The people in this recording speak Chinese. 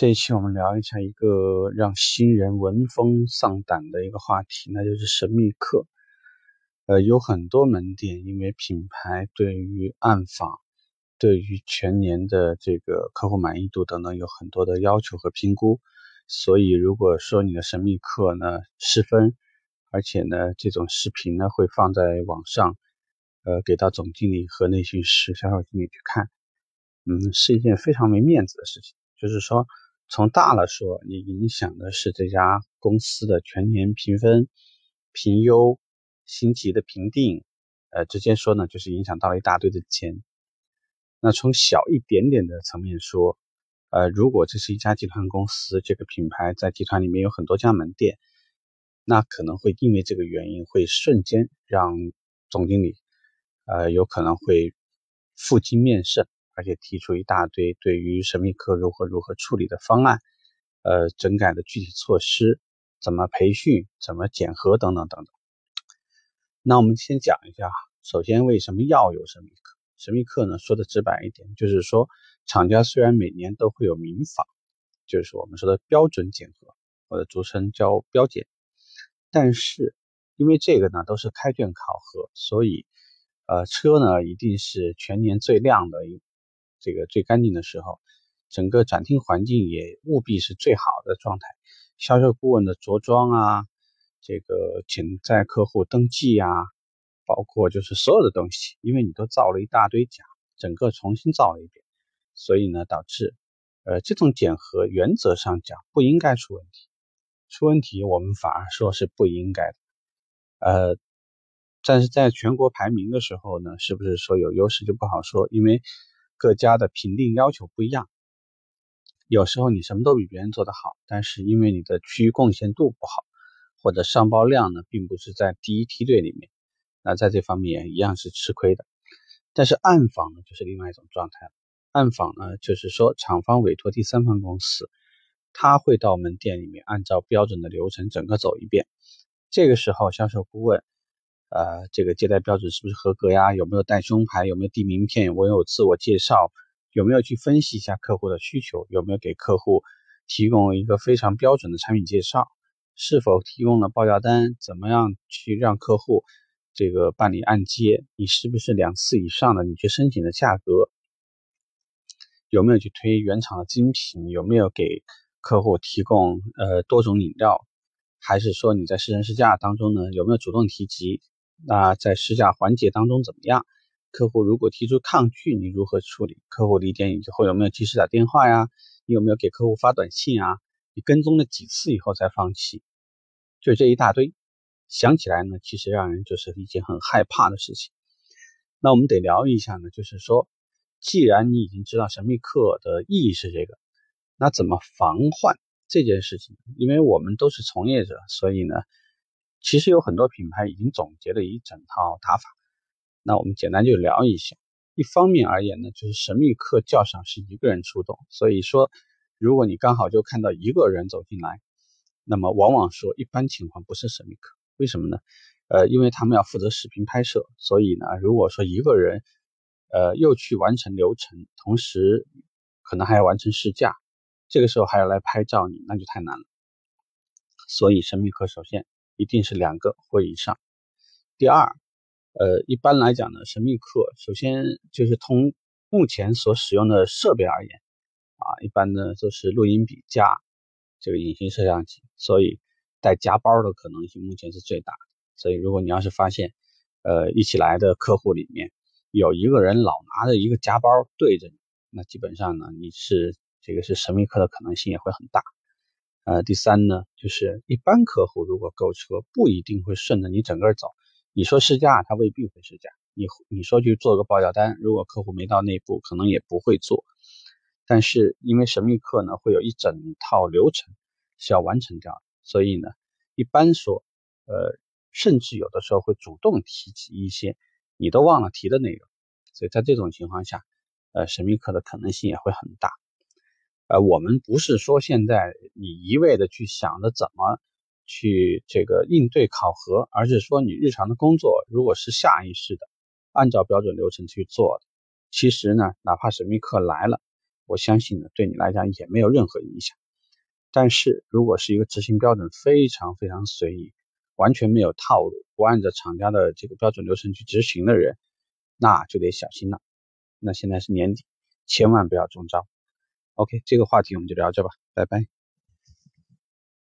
这一期我们聊一下一个让新人闻风丧胆的一个话题，那就是神秘客。呃，有很多门店因为品牌对于暗访、对于全年的这个客户满意度等等有很多的要求和评估，所以如果说你的神秘客呢失分，而且呢这种视频呢会放在网上，呃，给到总经理和内训师、销售经理去看，嗯，是一件非常没面子的事情。就是说。从大了说，你影响的是这家公司的全年评分、评优、星级的评定，呃，直接说呢，就是影响到了一大堆的钱。那从小一点点的层面说，呃，如果这是一家集团公司，这个品牌在集团里面有很多家门店，那可能会因为这个原因，会瞬间让总经理，呃，有可能会负荆面圣。而且提出一大堆对于神秘客如何如何处理的方案，呃，整改的具体措施，怎么培训，怎么检核等等等等。那我们先讲一下，首先为什么要有神秘客？神秘客呢，说的直白一点，就是说厂家虽然每年都会有民访，就是我们说的标准检核，或者俗称叫标检，但是因为这个呢都是开卷考核，所以呃车呢一定是全年最亮的一。这个最干净的时候，整个展厅环境也务必是最好的状态。销售顾问的着装啊，这个潜在客户登记啊，包括就是所有的东西，因为你都造了一大堆假，整个重新造了一遍，所以呢，导致呃这种检核原则上讲不应该出问题。出问题我们反而说是不应该的。呃，但是在全国排名的时候呢，是不是说有优势就不好说，因为。各家的评定要求不一样，有时候你什么都比别人做得好，但是因为你的区域贡献度不好，或者上报量呢，并不是在第一梯队里面，那在这方面也一样是吃亏的。但是暗访呢，就是另外一种状态了。暗访呢，就是说厂方委托第三方公司，他会到门店里面按照标准的流程整个走一遍，这个时候销售顾问。呃，这个接待标准是不是合格呀？有没有带胸牌？有没有递名片？我有自我介绍？有没有去分析一下客户的需求？有没有给客户提供一个非常标准的产品介绍？是否提供了报价单？怎么样去让客户这个办理按揭？你是不是两次以上的你去申请的价格？有没有去推原厂的精品？有没有给客户提供呃多种饮料？还是说你在试乘试驾当中呢，有没有主动提及？那在试驾环节当中怎么样？客户如果提出抗拒，你如何处理？客户理解以后有没有及时打电话呀？你有没有给客户发短信啊？你跟踪了几次以后才放弃？就这一大堆，想起来呢，其实让人就是一件很害怕的事情。那我们得聊一下呢，就是说，既然你已经知道神秘客的意义是这个，那怎么防患这件事情？因为我们都是从业者，所以呢。其实有很多品牌已经总结了一整套打法，那我们简单就聊一下。一方面而言呢，就是神秘客较少是一个人出动，所以说如果你刚好就看到一个人走进来，那么往往说一般情况不是神秘客，为什么呢？呃，因为他们要负责视频拍摄，所以呢，如果说一个人，呃，又去完成流程，同时可能还要完成试驾，这个时候还要来拍照你，那就太难了。所以神秘客首先。一定是两个或以上。第二，呃，一般来讲呢，神秘客首先就是从目前所使用的设备而言，啊，一般呢都是录音笔加这个隐形摄像机，所以带夹包的可能性目前是最大的。所以如果你要是发现，呃，一起来的客户里面有一个人老拿着一个夹包对着你，那基本上呢，你是这个是神秘客的可能性也会很大。呃，第三呢，就是一般客户如果购车，不一定会顺着你整个走。你说试驾，他未必会试驾。你你说去做个报价单，如果客户没到那步，可能也不会做。但是因为神秘客呢，会有一整套流程是要完成掉的，所以呢，一般说，呃，甚至有的时候会主动提起一些你都忘了提的内容。所以在这种情况下，呃，神秘客的可能性也会很大。呃，我们不是说现在你一味的去想着怎么去这个应对考核，而是说你日常的工作如果是下意识的按照标准流程去做的，其实呢，哪怕神秘客来了，我相信呢，对你来讲也没有任何影响。但是如果是一个执行标准非常非常随意，完全没有套路，不按照厂家的这个标准流程去执行的人，那就得小心了。那现在是年底，千万不要中招。OK，这个话题我们就聊这吧，拜拜。